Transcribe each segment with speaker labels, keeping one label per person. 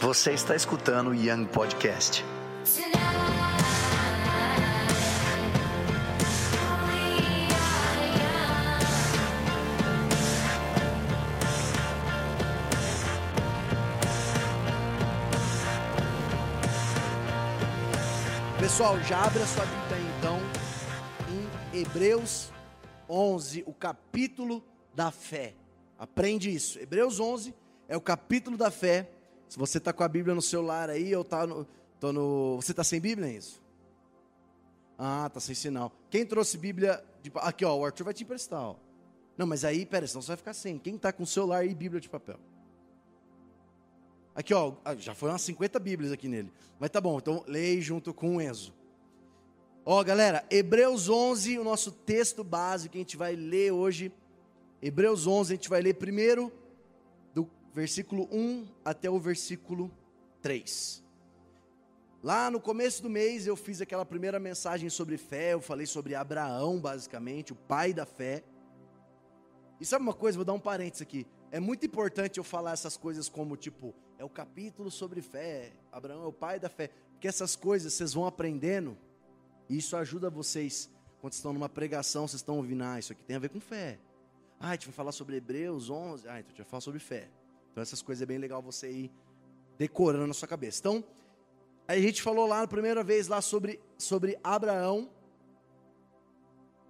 Speaker 1: Você está escutando o Young Podcast.
Speaker 2: Pessoal, já abre a sua Bíblia então em Hebreus 11, o capítulo da fé. Aprende isso. Hebreus 11 é o capítulo da fé. Se você está com a Bíblia no celular aí, ou tá no, tô no você está sem Bíblia, é isso? Ah, tá sem sinal. Quem trouxe Bíblia? De, aqui, ó, o Arthur vai te emprestar, ó. Não, mas aí, pera, senão você vai ficar sem. Quem está com celular e Bíblia de papel? Aqui, ó, ah, já foi umas 50 Bíblias aqui nele. Mas tá bom, então leia junto com o Enzo. Ó, galera, Hebreus 11, o nosso texto básico que a gente vai ler hoje. Hebreus 11, a gente vai ler primeiro versículo 1 até o versículo 3. Lá no começo do mês eu fiz aquela primeira mensagem sobre fé, eu falei sobre Abraão, basicamente, o pai da fé. E sabe uma coisa, vou dar um parênteses aqui. É muito importante eu falar essas coisas como tipo, é o capítulo sobre fé, Abraão é o pai da fé, porque essas coisas vocês vão aprendendo, e isso ajuda vocês quando estão numa pregação, vocês estão ouvindo, ah, isso aqui tem a ver com fé. Ah, a gente vai falar sobre Hebreus 11, ah, então a gente vai falar sobre fé. Então essas coisas é bem legal você ir decorando na sua cabeça. Então, a gente falou lá na primeira vez lá sobre, sobre Abraão,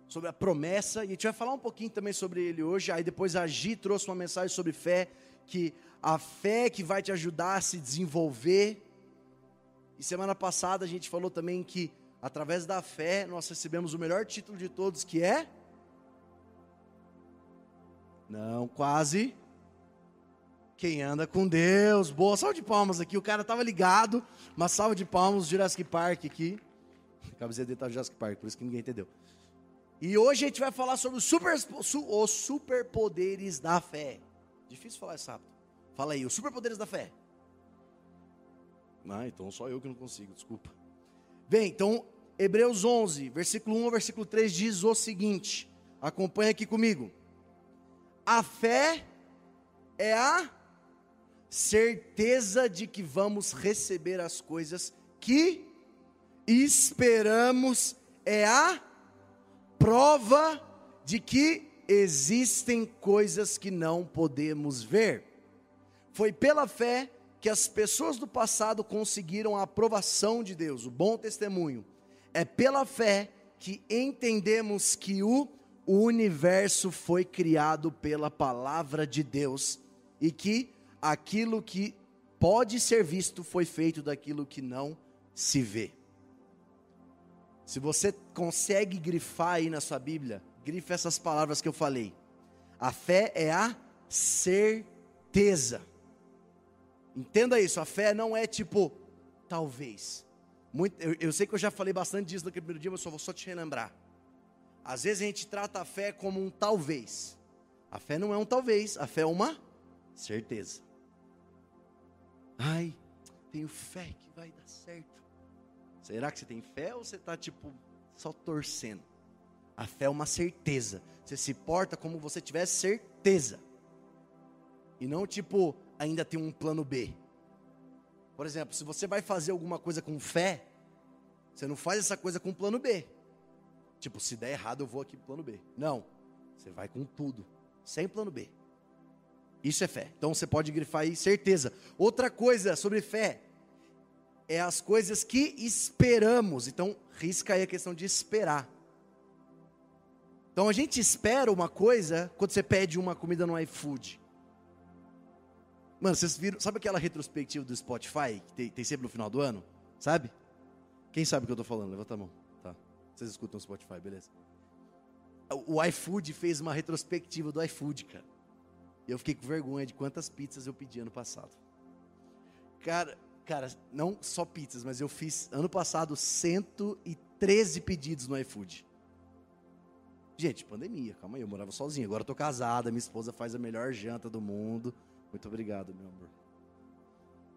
Speaker 2: sobre a promessa, e a gente vai falar um pouquinho também sobre ele hoje. Aí depois a Gi trouxe uma mensagem sobre fé, que a fé que vai te ajudar a se desenvolver. E semana passada a gente falou também que através da fé nós recebemos o melhor título de todos, que é Não, quase quem anda com Deus. Boa, salva de palmas aqui. O cara estava ligado, uma salva de palmas, Jurassic Park aqui. A camiseta dele tá Jurassic Park, por isso que ninguém entendeu. E hoje a gente vai falar sobre os, super, superpoderes da fé. Difícil falar isso rápido. Fala aí, os superpoderes da fé. Ah, então só eu que não consigo, desculpa. Bem, então, Hebreus 11, versículo 1 ao versículo 3 diz o seguinte: acompanha aqui comigo. A fé é a certeza de que vamos receber as coisas que esperamos, é a prova de que existem coisas que não podemos ver. Foi pela fé que as pessoas do passado conseguiram a aprovação de Deus, o bom testemunho. É pela fé que entendemos que o universo foi criado pela palavra de Deus e que aquilo que pode ser visto foi feito daquilo que não se vê. Se você consegue grifar aí na sua Bíblia, grife essas palavras que eu falei. A fé é a certeza. Entenda isso, a fé não é tipo, talvez. Muito, eu, eu sei que eu já falei bastante disso no primeiro dia, mas só vou só te relembrar. Às vezes a gente trata a fé como um talvez. A fé não é um talvez, a fé é uma certeza. Ai, tenho fé que vai dar certo. Será que você tem fé ou você está tipo só torcendo? A fé é uma certeza. Você se porta como você tivesse certeza. E não tipo, ainda tem um plano B. Por exemplo, se você vai fazer alguma coisa com fé, você não faz essa coisa com plano B. Tipo, se der errado, eu vou aqui pro plano B. Não. Você vai com tudo, sem plano B. Isso é fé. Então você pode grifar aí certeza. Outra coisa sobre fé é as coisas que esperamos. Então, risca aí a questão de esperar. Então, a gente espera uma coisa quando você pede uma comida no iFood. Mano, vocês viram, sabe aquela retrospectiva do Spotify que tem, tem sempre no final do ano? Sabe? Quem sabe o que eu estou falando? Levanta a mão. Tá. Vocês escutam o Spotify, beleza? O iFood fez uma retrospectiva do iFood, cara. Eu fiquei com vergonha de quantas pizzas eu pedi ano passado. Cara, Cara, não só pizzas, mas eu fiz ano passado 113 pedidos no iFood. Gente, pandemia, calma aí, eu morava sozinho. Agora eu tô casada, minha esposa faz a melhor janta do mundo. Muito obrigado, meu amor.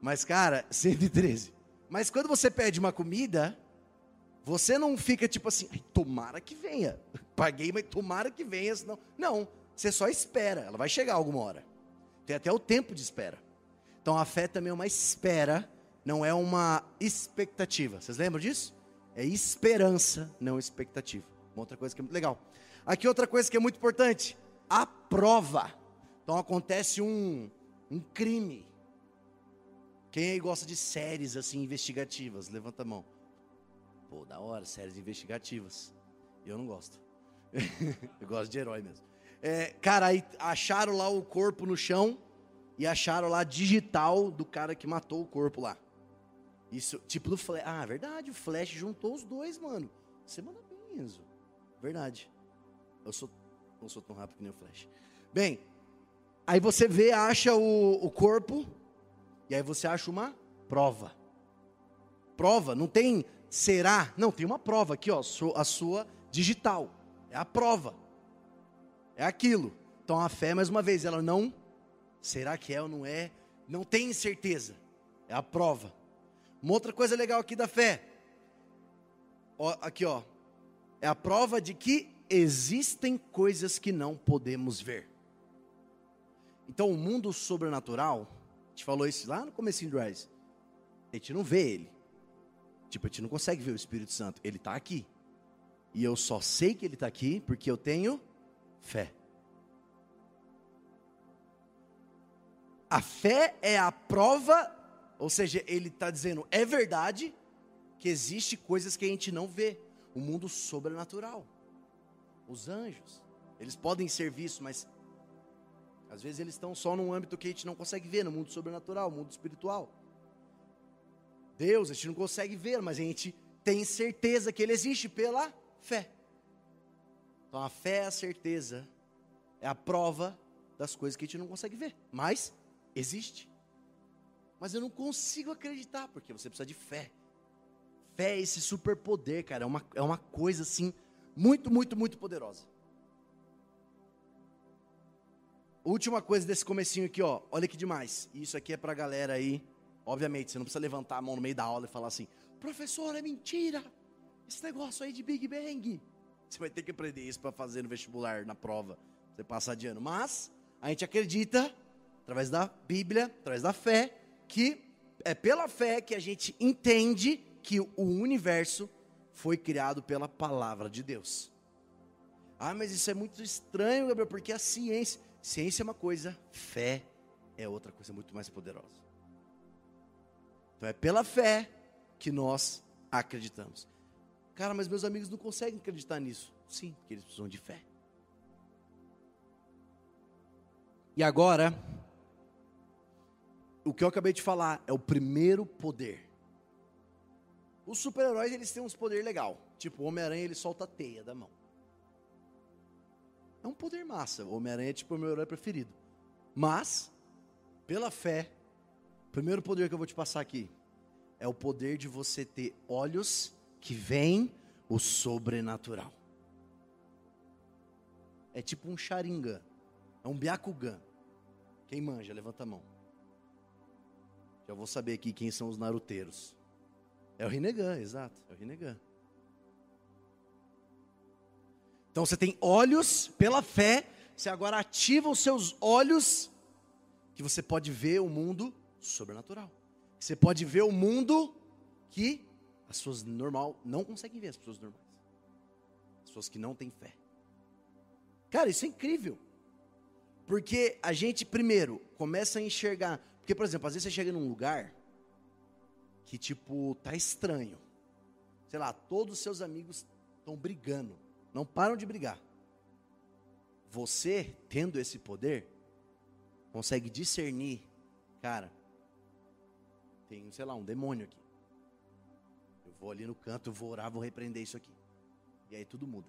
Speaker 2: Mas, cara, 113. Mas quando você pede uma comida, você não fica tipo assim, tomara que venha. Paguei, mas tomara que venha, senão. Não, você só espera, ela vai chegar alguma hora. Tem até o tempo de espera. Então a fé também é uma espera, não é uma expectativa. Vocês lembram disso? É esperança, não expectativa. Uma outra coisa que é muito legal. Aqui outra coisa que é muito importante, a prova. Então acontece um, um crime. Quem aí gosta de séries assim investigativas? Levanta a mão. Pô, da hora, séries investigativas. Eu não gosto. eu gosto de herói mesmo. É, cara, aí acharam lá o corpo no chão e acharam lá digital do cara que matou o corpo lá. Isso, tipo do Flash. Ah, verdade, o Flash juntou os dois, mano. Você manda bem, Enzo. Verdade. Eu sou, não sou tão rápido que nem o Flash. Bem, aí você vê, acha o, o corpo, e aí você acha uma prova. Prova, não tem será, não, tem uma prova aqui, ó, a sua digital. É a prova. É aquilo. Então a fé, mais uma vez, ela não. Será que é ou não é? Não tem certeza. É a prova. Uma outra coisa legal aqui da fé. Ó, aqui, ó. É a prova de que existem coisas que não podemos ver. Então o mundo sobrenatural, a gente falou isso lá no começo do Rise. A gente não vê ele. Tipo, a gente não consegue ver o Espírito Santo. Ele está aqui. E eu só sei que ele está aqui porque eu tenho fé. A fé é a prova, ou seja, ele está dizendo, é verdade que existe coisas que a gente não vê. O mundo sobrenatural. Os anjos, eles podem ser vistos, mas às vezes eles estão só num âmbito que a gente não consegue ver, no mundo sobrenatural, no mundo espiritual. Deus, a gente não consegue ver, mas a gente tem certeza que ele existe pela fé. Então a fé é a certeza, é a prova das coisas que a gente não consegue ver, mas existe. Mas eu não consigo acreditar, porque você precisa de fé. Fé é esse superpoder, cara, é uma, é uma coisa assim, muito, muito, muito poderosa. Última coisa desse comecinho aqui, ó, olha que demais. Isso aqui é pra galera aí, obviamente, você não precisa levantar a mão no meio da aula e falar assim, professor, é mentira, esse negócio aí de Big Bang. Você vai ter que aprender isso para fazer no vestibular, na prova, você passar de ano. Mas a gente acredita, através da Bíblia, através da fé, que é pela fé que a gente entende que o universo foi criado pela palavra de Deus. Ah, mas isso é muito estranho, Gabriel, porque a ciência, ciência é uma coisa, fé é outra coisa muito mais poderosa. Então é pela fé que nós acreditamos. Cara, mas meus amigos não conseguem acreditar nisso. Sim, porque eles precisam de fé. E agora, o que eu acabei de falar é o primeiro poder. Os super-heróis, eles têm uns poder legal. Tipo, o Homem-Aranha, ele solta a teia da mão. É um poder massa. O Homem-Aranha é tipo o meu herói preferido. Mas, pela fé, o primeiro poder que eu vou te passar aqui é o poder de você ter olhos que vem o sobrenatural. É tipo um Sharingan, é um Byakugan. Quem manja, levanta a mão. Já vou saber aqui quem são os naruteiros. É o Rinnegan, exato, é o Rinnegan. Então você tem olhos pela fé, você agora ativa os seus olhos, que você pode ver o mundo sobrenatural. Você pode ver o mundo que as pessoas normal não conseguem ver as pessoas normais. As pessoas que não têm fé. Cara, isso é incrível. Porque a gente primeiro começa a enxergar, porque por exemplo, às vezes você chega num lugar que tipo tá estranho. Sei lá, todos os seus amigos estão brigando, não param de brigar. Você, tendo esse poder, consegue discernir, cara, tem, sei lá, um demônio aqui. Vou ali no canto, vou orar, vou repreender isso aqui. E aí tudo muda.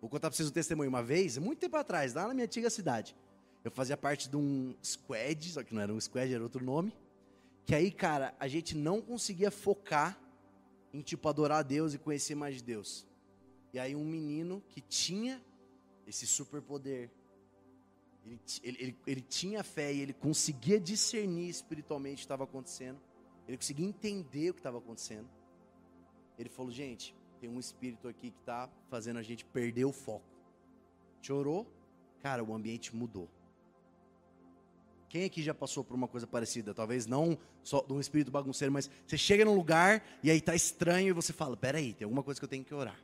Speaker 2: Vou contar para vocês um testemunho. Uma vez, muito tempo atrás, lá na minha antiga cidade, eu fazia parte de um squad, só que não era um squad, era outro nome. Que aí, cara, a gente não conseguia focar em, tipo, adorar a Deus e conhecer mais de Deus. E aí um menino que tinha esse superpoder, ele, ele, ele, ele tinha fé e ele conseguia discernir espiritualmente o que estava acontecendo. Ele conseguia entender o que estava acontecendo. Ele falou: gente, tem um espírito aqui que está fazendo a gente perder o foco. Chorou, cara, o ambiente mudou. Quem aqui já passou por uma coisa parecida? Talvez não só de um espírito bagunceiro, mas você chega num lugar e aí tá estranho e você fala: peraí, tem alguma coisa que eu tenho que orar.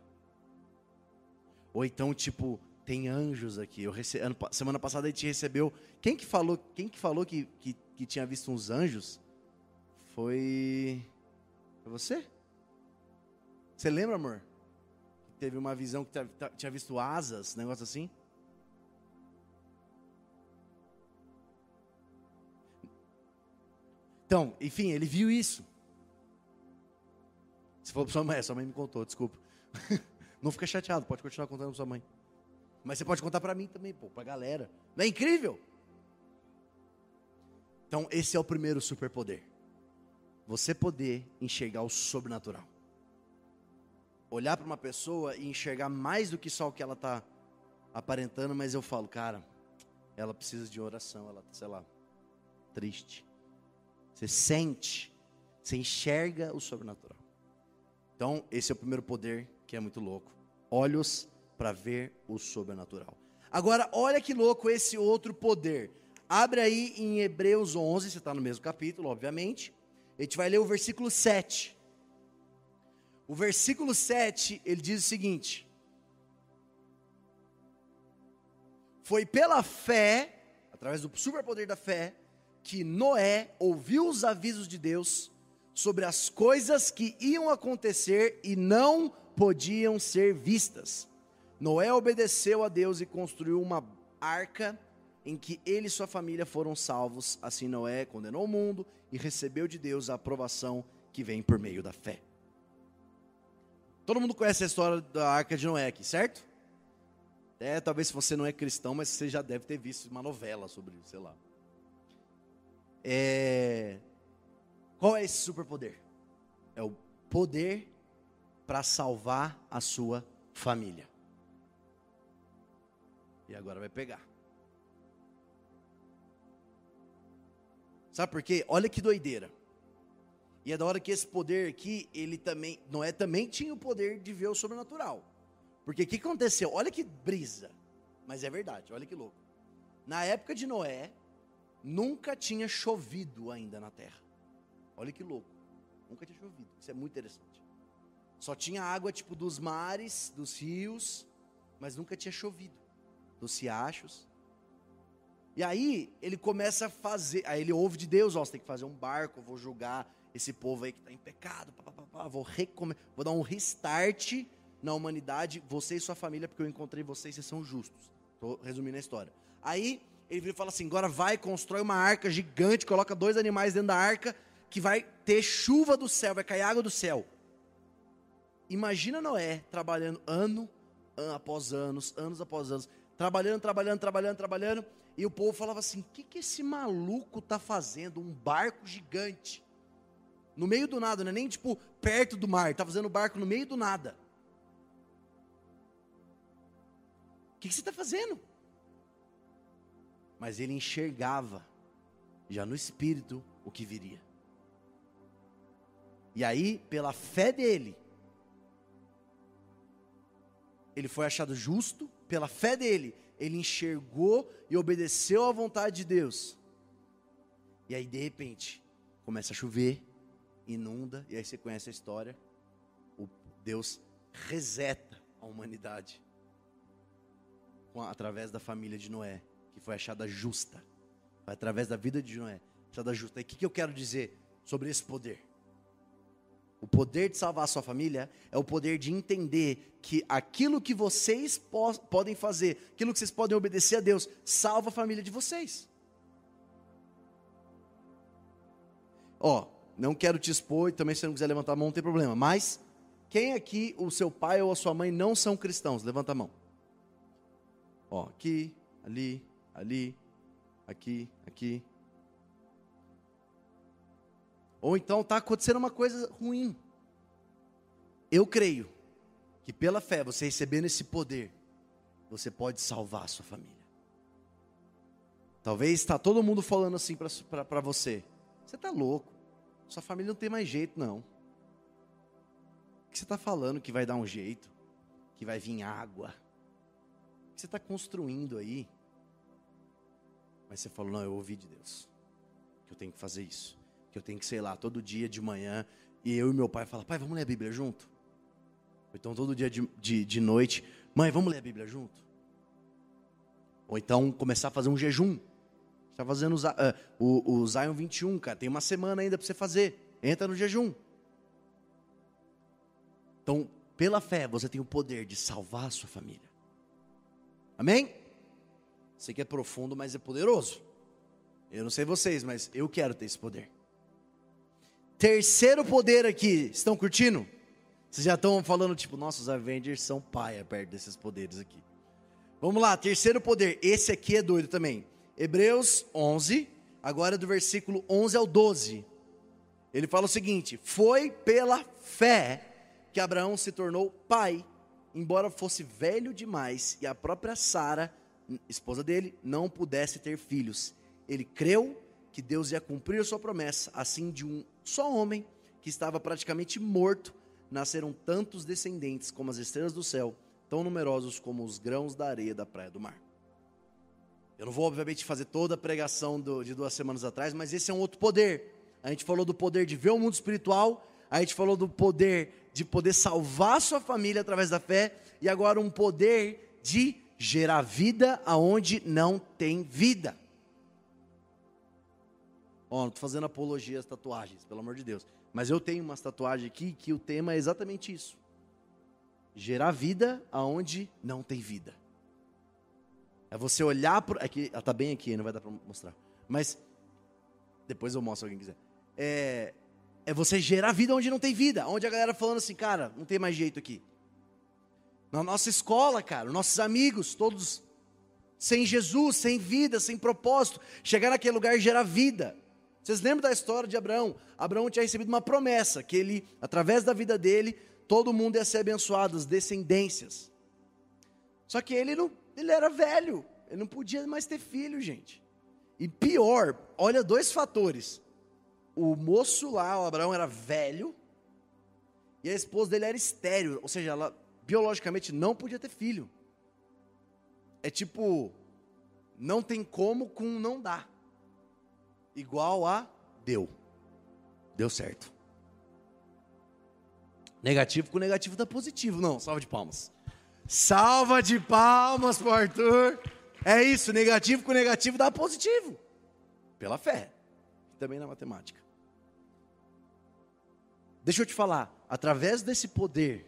Speaker 2: Ou então, tipo, tem anjos aqui. Eu rece... Semana passada a gente recebeu. Quem que falou, quem que, falou que, que, que tinha visto uns anjos? Foi. Foi você? Você lembra, amor? Teve uma visão que tinha visto asas, negócio assim? Então, enfim, ele viu isso. Se for para sua mãe, sua mãe me contou, desculpa. Não fica chateado, pode continuar contando para sua mãe. Mas você pode contar para mim também, pô, para a galera. Não é incrível? Então, esse é o primeiro superpoder. Você poder enxergar o sobrenatural. Olhar para uma pessoa e enxergar mais do que só o que ela está aparentando, mas eu falo, cara, ela precisa de oração, ela, sei lá, triste. Você sente, você enxerga o sobrenatural. Então, esse é o primeiro poder que é muito louco. Olhos para ver o sobrenatural. Agora, olha que louco esse outro poder. Abre aí em Hebreus 11, você está no mesmo capítulo, obviamente. A gente vai ler o versículo 7. O versículo 7, ele diz o seguinte: Foi pela fé, através do superpoder da fé, que Noé ouviu os avisos de Deus sobre as coisas que iam acontecer e não podiam ser vistas Noé obedeceu a Deus e construiu uma arca em que ele e sua família foram salvos. Assim, Noé condenou o mundo e recebeu de Deus a aprovação que vem por meio da fé. Todo mundo conhece a história da arca de Noé aqui, certo? É, talvez se você não é cristão, mas você já deve ter visto uma novela sobre isso, sei lá. É... Qual é esse superpoder? É o poder para salvar a sua família. E agora vai pegar. Sabe por quê? Olha que doideira. E é da hora que esse poder aqui, ele também, Noé também tinha o poder de ver o sobrenatural. Porque o que aconteceu? Olha que brisa. Mas é verdade, olha que louco. Na época de Noé, nunca tinha chovido ainda na terra. Olha que louco. Nunca tinha chovido. Isso é muito interessante. Só tinha água tipo dos mares, dos rios, mas nunca tinha chovido dos riachos. E aí ele começa a fazer, aí ele ouve de Deus, ó, você tem que fazer um barco, vou julgar esse povo aí que está em pecado, pá, pá, pá, vou, vou dar um restart na humanidade, você e sua família, porque eu encontrei vocês, vocês são justos. Estou resumindo a história. Aí ele fala assim, agora vai, constrói uma arca gigante, coloca dois animais dentro da arca, que vai ter chuva do céu, vai cair água do céu. Imagina Noé trabalhando ano, ano após anos, anos após anos, trabalhando, trabalhando, trabalhando, trabalhando. E o povo falava assim: o que, que esse maluco está fazendo? Um barco gigante. No meio do nada, não é nem tipo perto do mar, está fazendo barco no meio do nada. O que, que você está fazendo? Mas ele enxergava, já no espírito, o que viria. E aí, pela fé dele, ele foi achado justo, pela fé dele, ele enxergou e obedeceu à vontade de Deus. E aí, de repente, começa a chover, inunda, e aí você conhece a história. O Deus reseta a humanidade através da família de Noé, que foi achada justa. Foi através da vida de Noé, achada justa. E o que, que eu quero dizer sobre esse poder? O poder de salvar a sua família é o poder de entender que aquilo que vocês po podem fazer, aquilo que vocês podem obedecer a Deus, salva a família de vocês. Ó, não quero te expor e também se não quiser levantar a mão não tem problema, mas quem aqui, o seu pai ou a sua mãe não são cristãos? Levanta a mão. Ó, aqui, ali, ali, aqui, aqui, ou então está acontecendo uma coisa ruim. Eu creio que pela fé, você recebendo esse poder, você pode salvar a sua família. Talvez está todo mundo falando assim para você. Você está louco. Sua família não tem mais jeito, não. O que você está falando que vai dar um jeito? Que vai vir água? O que você está construindo aí? Mas você falou, não, eu ouvi de Deus. Que eu tenho que fazer isso. Que eu tenho que, sei lá, todo dia de manhã. E eu e meu pai falam, pai, vamos ler a Bíblia junto? então todo dia de, de, de noite, mãe, vamos ler a Bíblia junto? Ou então começar a fazer um jejum. Está fazendo o, uh, o, Zion 21, cara. Tem uma semana ainda para você fazer. Entra no jejum. Então, pela fé, você tem o poder de salvar a sua família. Amém? Sei que é profundo, mas é poderoso. Eu não sei vocês, mas eu quero ter esse poder. Terceiro poder aqui, estão curtindo? Vocês já estão falando, tipo, nossos Avengers são paia perto desses poderes aqui. Vamos lá, terceiro poder. Esse aqui é doido também. Hebreus 11, agora do versículo 11 ao 12. Ele fala o seguinte: Foi pela fé que Abraão se tornou pai, embora fosse velho demais e a própria Sara, esposa dele, não pudesse ter filhos. Ele creu que Deus ia cumprir sua promessa, assim de um só homem que estava praticamente morto, nasceram tantos descendentes como as estrelas do céu tão numerosos como os grãos da areia da praia do mar. Eu não vou, obviamente, fazer toda a pregação do, de duas semanas atrás, mas esse é um outro poder. A gente falou do poder de ver o mundo espiritual, a gente falou do poder de poder salvar sua família através da fé, e agora um poder de gerar vida aonde não tem vida. Ó, oh, não estou fazendo apologia às tatuagens, pelo amor de Deus. Mas eu tenho umas tatuagens aqui que o tema é exatamente isso gerar vida aonde não tem vida. É você olhar para. É ela está bem aqui, não vai dar para mostrar. Mas depois eu mostro se alguém quiser. É, é você gerar vida onde não tem vida. Onde a galera falando assim, cara, não tem mais jeito aqui. Na nossa escola, cara, nossos amigos, todos sem Jesus, sem vida, sem propósito. Chegar naquele lugar e gerar vida. Vocês lembram da história de Abraão? Abraão tinha recebido uma promessa que ele, através da vida dele, todo mundo ia ser abençoado, as descendências. Só que ele não, ele era velho, ele não podia mais ter filho, gente. E pior, olha dois fatores. O moço lá, o Abraão, era velho, e a esposa dele era estéreo, ou seja, ela biologicamente não podia ter filho. É tipo, não tem como com não dá. Igual a deu. Deu certo. Negativo com negativo dá positivo. Não, salva de palmas. Salva de palmas pro Arthur. É isso, negativo com negativo dá positivo. Pela fé. Também na matemática. Deixa eu te falar, através desse poder,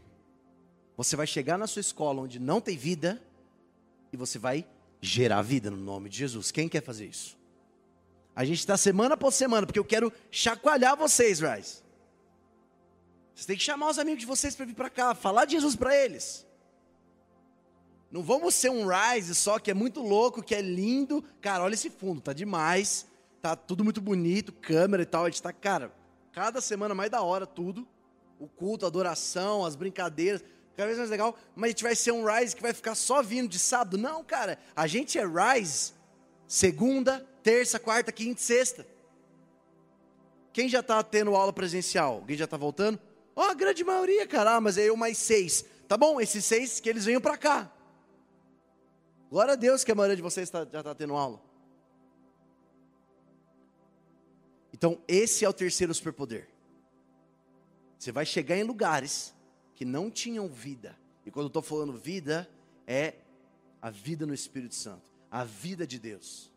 Speaker 2: você vai chegar na sua escola onde não tem vida e você vai gerar vida no nome de Jesus. Quem quer fazer isso? A gente está semana por semana, porque eu quero chacoalhar vocês, Rise. Vocês têm que chamar os amigos de vocês para vir para cá, falar de Jesus para eles. Não vamos ser um Rise só que é muito louco, que é lindo. Cara, olha esse fundo, tá demais. Tá tudo muito bonito, câmera e tal. A gente tá, cara, cada semana mais da hora tudo. O culto, a adoração, as brincadeiras, cada vez mais legal. Mas a gente vai ser um Rise que vai ficar só vindo de sábado. Não, cara, a gente é Rise segunda, terça, quarta, quinta e sexta. Quem já está tendo aula presencial? Alguém já está voltando? Ó, oh, a grande maioria, cara, ah, mas é eu mais seis. Tá bom, esses seis que eles venham para cá. Glória a Deus que a maioria de vocês tá, já está tendo aula. Então, esse é o terceiro superpoder. Você vai chegar em lugares que não tinham vida. E quando eu estou falando vida, é a vida no Espírito Santo, a vida de Deus.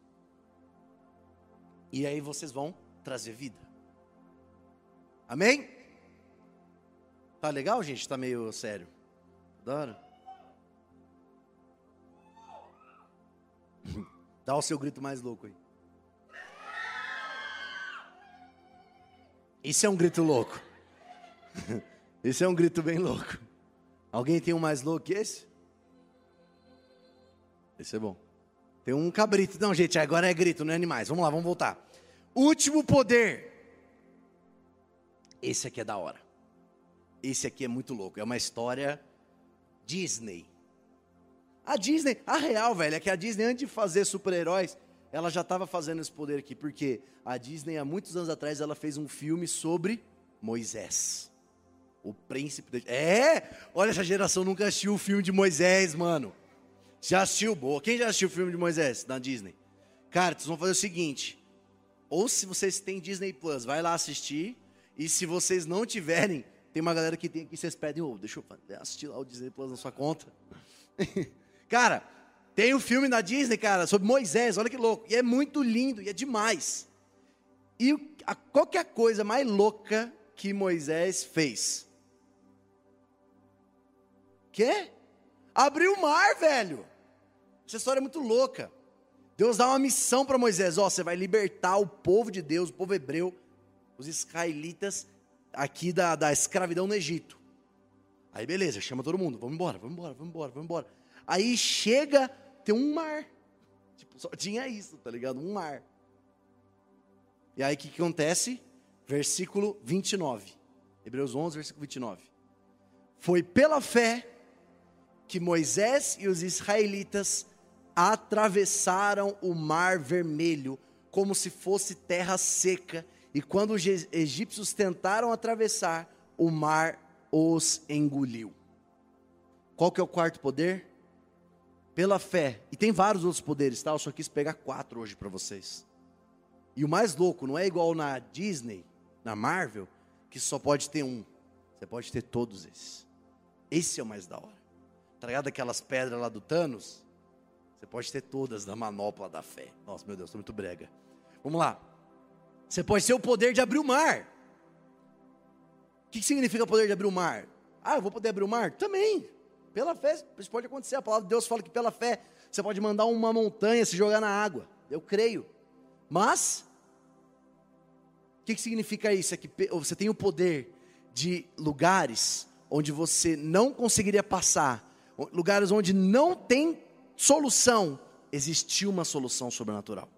Speaker 2: E aí vocês vão trazer vida. Amém? Tá legal, gente? Tá meio sério. Adoro. Dá o seu grito mais louco aí. Isso é um grito louco. Esse é um grito bem louco. Alguém tem um mais louco que esse? Esse é bom. Tem um cabrito. Não, gente, agora é grito, não é animais. Vamos lá, vamos voltar. Último poder. Esse aqui é da hora. Esse aqui é muito louco. É uma história Disney. A Disney, a real, velho, é que a Disney, antes de fazer super-heróis, ela já estava fazendo esse poder aqui. Porque a Disney, há muitos anos atrás, ela fez um filme sobre Moisés. O príncipe. De... É! Olha, essa geração nunca assistiu o filme de Moisés, mano. Já assistiu? Boa. Quem já assistiu o filme de Moisés na Disney? Cara, vocês vão fazer o seguinte: ou se vocês têm Disney Plus, vai lá assistir. E se vocês não tiverem, tem uma galera que tem aqui, vocês pedem, oh, deixa eu assistir lá o Disney Plus na sua conta. cara, tem um filme na Disney, cara, sobre Moisés, olha que louco. E é muito lindo, e é demais. E a, qualquer coisa mais louca que Moisés fez? Quê? Abriu o mar, velho. Essa história é muito louca. Deus dá uma missão para Moisés: ó, você vai libertar o povo de Deus, o povo hebreu, os israelitas, aqui da, da escravidão no Egito. Aí beleza, chama todo mundo, vamos embora, vamos embora, vamos embora, vamos embora. Aí chega, tem um mar. Tipo, só tinha isso, tá ligado? Um mar. E aí o que, que acontece? Versículo 29. Hebreus 11, versículo 29. Foi pela fé que Moisés e os israelitas atravessaram o mar vermelho como se fosse terra seca, e quando os egípcios tentaram atravessar, o mar os engoliu. Qual que é o quarto poder? Pela fé. E tem vários outros poderes, tá? Eu só quis pegar quatro hoje para vocês. E o mais louco, não é igual na Disney, na Marvel, que só pode ter um. Você pode ter todos esses. Esse é o mais da hora. Tá aquelas pedras lá do Thanos? Você pode ter todas na manopla da fé. Nossa, meu Deus, estou muito brega. Vamos lá. Você pode ter o poder de abrir o mar. O que significa o poder de abrir o mar? Ah, eu vou poder abrir o mar? Também. Pela fé, isso pode acontecer. A palavra de Deus fala que pela fé você pode mandar uma montanha se jogar na água. Eu creio. Mas, o que, que significa isso? É que você tem o poder de lugares onde você não conseguiria passar, lugares onde não tem solução, existiu uma solução sobrenatural.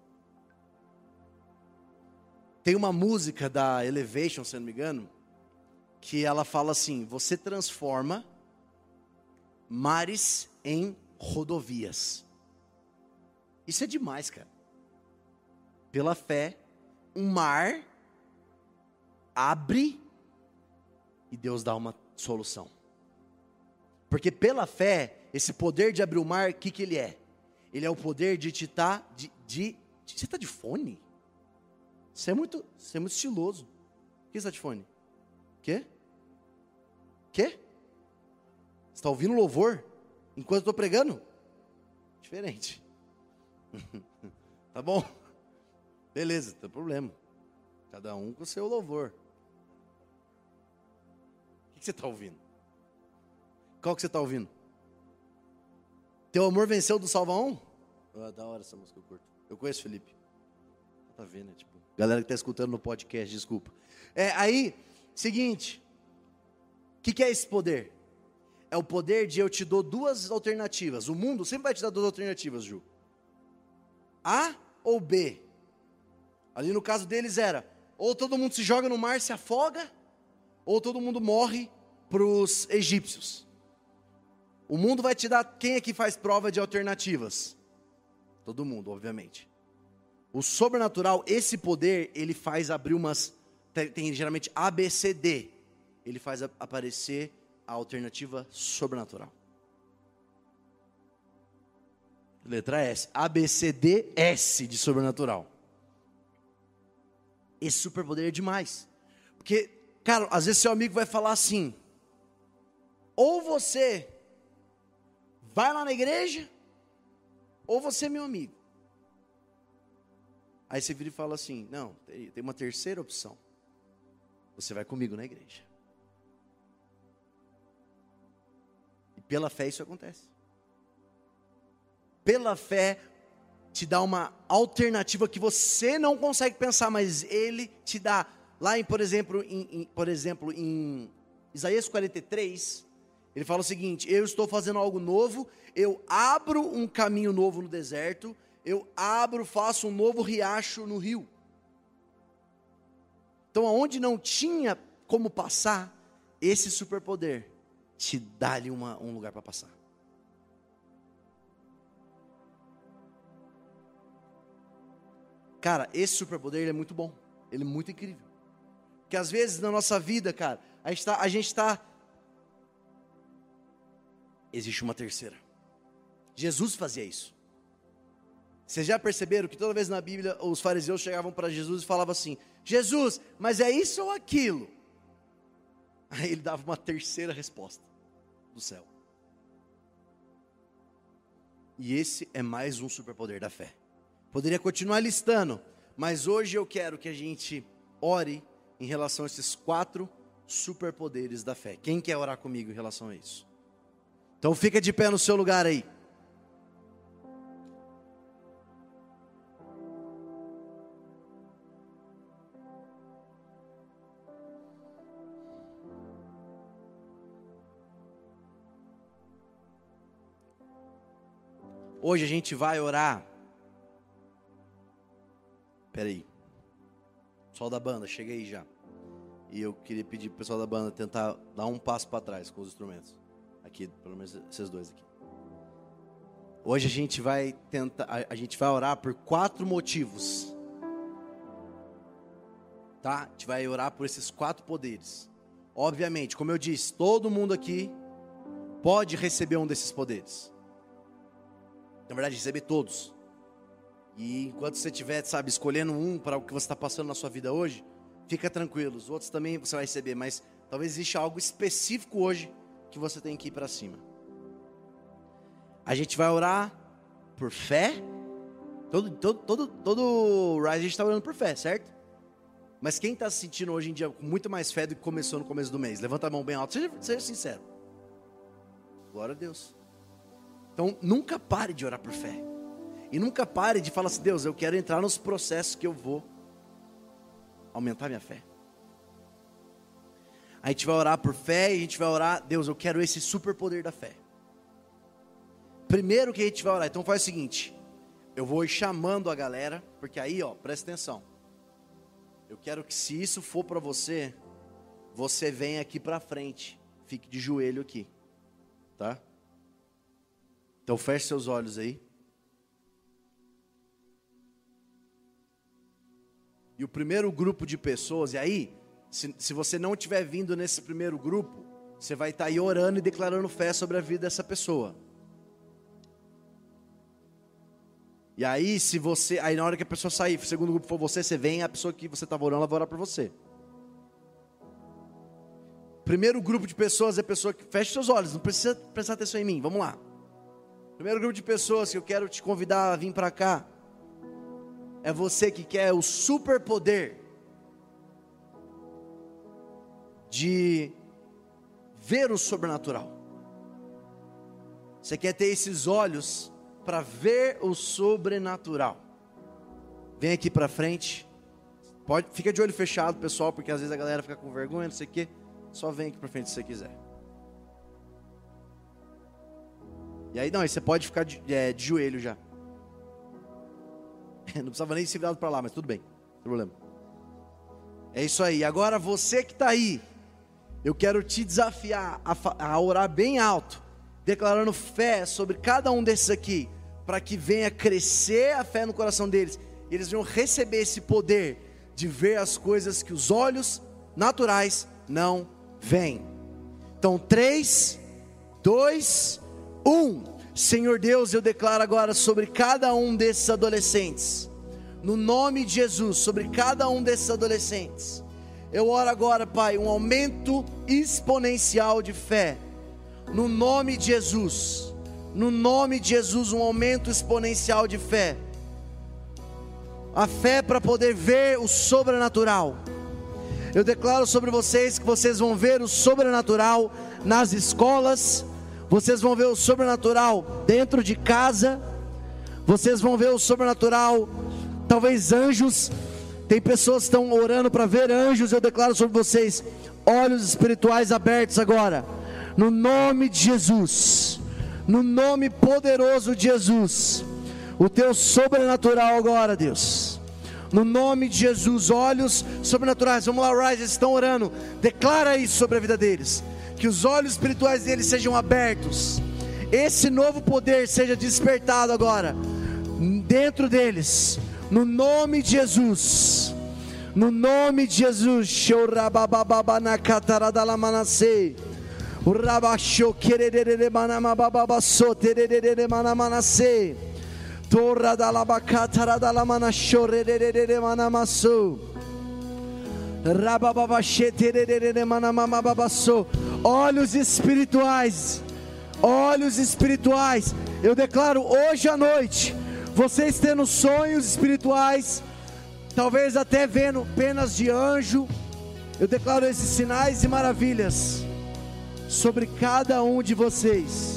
Speaker 2: Tem uma música da Elevation, se não me engano, que ela fala assim: você transforma mares em rodovias. Isso é demais, cara. Pela fé, um mar abre e Deus dá uma solução. Porque pela fé, esse poder de abrir o mar, o que, que ele é? Ele é o poder de te. Tá, de, de, você está de fone? Você é muito, você é muito estiloso. O que está de fone? Quê? Quê? Você está ouvindo louvor? Enquanto estou pregando? Diferente. tá bom? Beleza, não tem problema. Cada um com o seu louvor. O que você está ouvindo? Qual que você está ouvindo? Teu amor venceu do Salva Um? Ah, da hora essa música eu curto. Eu conheço Felipe. Tá vendo, né? Tipo, galera que está escutando no podcast, desculpa. É, aí, seguinte. O que, que é esse poder? É o poder de eu te dou duas alternativas. O mundo sempre vai te dar duas alternativas, Ju. A ou B. Ali no caso deles era, ou todo mundo se joga no mar, se afoga, ou todo mundo morre para os egípcios. O mundo vai te dar quem é que faz prova de alternativas? Todo mundo, obviamente. O sobrenatural, esse poder, ele faz abrir umas. Tem, tem geralmente ABCD. Ele faz aparecer a alternativa sobrenatural. Letra S. ABCDS de sobrenatural. Esse superpoder é demais. Porque, cara, às vezes seu amigo vai falar assim: ou você vai lá na igreja, ou você é meu amigo. Aí você vira e fala assim: não, tem uma terceira opção. Você vai comigo na igreja. Pela fé isso acontece. Pela fé te dá uma alternativa que você não consegue pensar, mas ele te dá. Lá em, por exemplo, em, em por exemplo, em Isaías 43, ele fala o seguinte: eu estou fazendo algo novo, eu abro um caminho novo no deserto, eu abro, faço um novo riacho no rio. Então, aonde não tinha como passar, esse superpoder te dá ali uma, um lugar para passar. Cara, esse superpoder é muito bom, ele é muito incrível. Porque às vezes na nossa vida, cara, a gente está existe uma terceira. Jesus fazia isso. Vocês já perceberam que toda vez na Bíblia os fariseus chegavam para Jesus e falavam assim: Jesus, mas é isso ou aquilo? Aí ele dava uma terceira resposta do céu. E esse é mais um superpoder da fé. Poderia continuar listando, mas hoje eu quero que a gente ore em relação a esses quatro superpoderes da fé. Quem quer orar comigo em relação a isso? Então fica de pé no seu lugar aí. Hoje a gente vai orar. Espera aí. Pessoal da banda, cheguei já. E eu queria pedir pro pessoal da banda tentar dar um passo para trás com os instrumentos. Aqui, pelo menos esses dois aqui. Hoje a gente vai tentar, a gente vai orar por quatro motivos. Tá? A gente vai orar por esses quatro poderes. Obviamente, como eu disse, todo mundo aqui pode receber um desses poderes na verdade, receber todos. E enquanto você estiver, sabe, escolhendo um para o que você está passando na sua vida hoje, fica tranquilo. Os outros também você vai receber, mas talvez exista algo específico hoje que você tem que ir para cima. A gente vai orar por fé. Todo, todo, todo, todo Rise a gente está orando por fé, certo? Mas quem está se sentindo hoje em dia com muito mais fé do que começou no começo do mês? Levanta a mão bem alto, seja, seja sincero. Glória a Deus. Então, nunca pare de orar por fé. E nunca pare de falar assim: Deus, eu quero entrar nos processos que eu vou aumentar minha fé. A gente vai orar por fé e a gente vai orar, Deus, eu quero esse superpoder da fé. Primeiro que a gente vai orar, então faz o seguinte: eu vou chamando a galera, porque aí, ó, presta atenção. Eu quero que se isso for para você, você venha aqui para frente, fique de joelho aqui, tá? Então feche seus olhos aí. E o primeiro grupo de pessoas, e aí, se, se você não tiver vindo nesse primeiro grupo, você vai estar aí orando e declarando fé sobre a vida dessa pessoa. E aí, se você, aí na hora que a pessoa sair, o segundo grupo for você, você vem, a pessoa que você estava orando, ela vai orar por você. Primeiro grupo de pessoas é a pessoa que fecha seus olhos, não precisa prestar atenção em mim, vamos lá. Primeiro grupo de pessoas que eu quero te convidar a vir para cá é você que quer o superpoder de ver o sobrenatural. Você quer ter esses olhos para ver o sobrenatural. Vem aqui para frente. Pode, fica de olho fechado, pessoal, porque às vezes a galera fica com vergonha, não sei o quê. Só vem aqui para frente se você quiser. E aí, não, aí você pode ficar de, é, de joelho já. Não precisava nem se virar para lá, mas tudo bem, não problema. É isso aí. Agora você que está aí, eu quero te desafiar a, a orar bem alto, declarando fé sobre cada um desses aqui, para que venha crescer a fé no coração deles. E eles venham receber esse poder de ver as coisas que os olhos naturais não veem. Então, três, dois, um, Senhor Deus, eu declaro agora sobre cada um desses adolescentes, no nome de Jesus, sobre cada um desses adolescentes. Eu oro agora, Pai, um aumento exponencial de fé, no nome de Jesus, no nome de Jesus, um aumento exponencial de fé. A fé para poder ver o sobrenatural. Eu declaro sobre vocês que vocês vão ver o sobrenatural nas escolas, vocês vão ver o sobrenatural dentro de casa. Vocês vão ver o sobrenatural, talvez anjos. Tem pessoas que estão orando para ver anjos. Eu declaro sobre vocês olhos espirituais abertos agora, no nome de Jesus, no nome poderoso de Jesus. O teu sobrenatural agora, Deus. No nome de Jesus, olhos sobrenaturais. Vamos lá, Rise, eles estão orando. Declara isso sobre a vida deles. Que os olhos espirituais deles sejam abertos, esse novo poder seja despertado agora, dentro deles, no nome de Jesus, no nome de Jesus, o rabachou quererere manama bababasso tererere manamanasse Torra da labacatara da lamana chorerere manamasu. Rabababacheterere manamamababasu. Olhos espirituais. Olhos espirituais. Eu declaro hoje à noite, vocês tendo sonhos espirituais, talvez até vendo penas de anjo, eu declaro esses sinais e maravilhas sobre cada um de vocês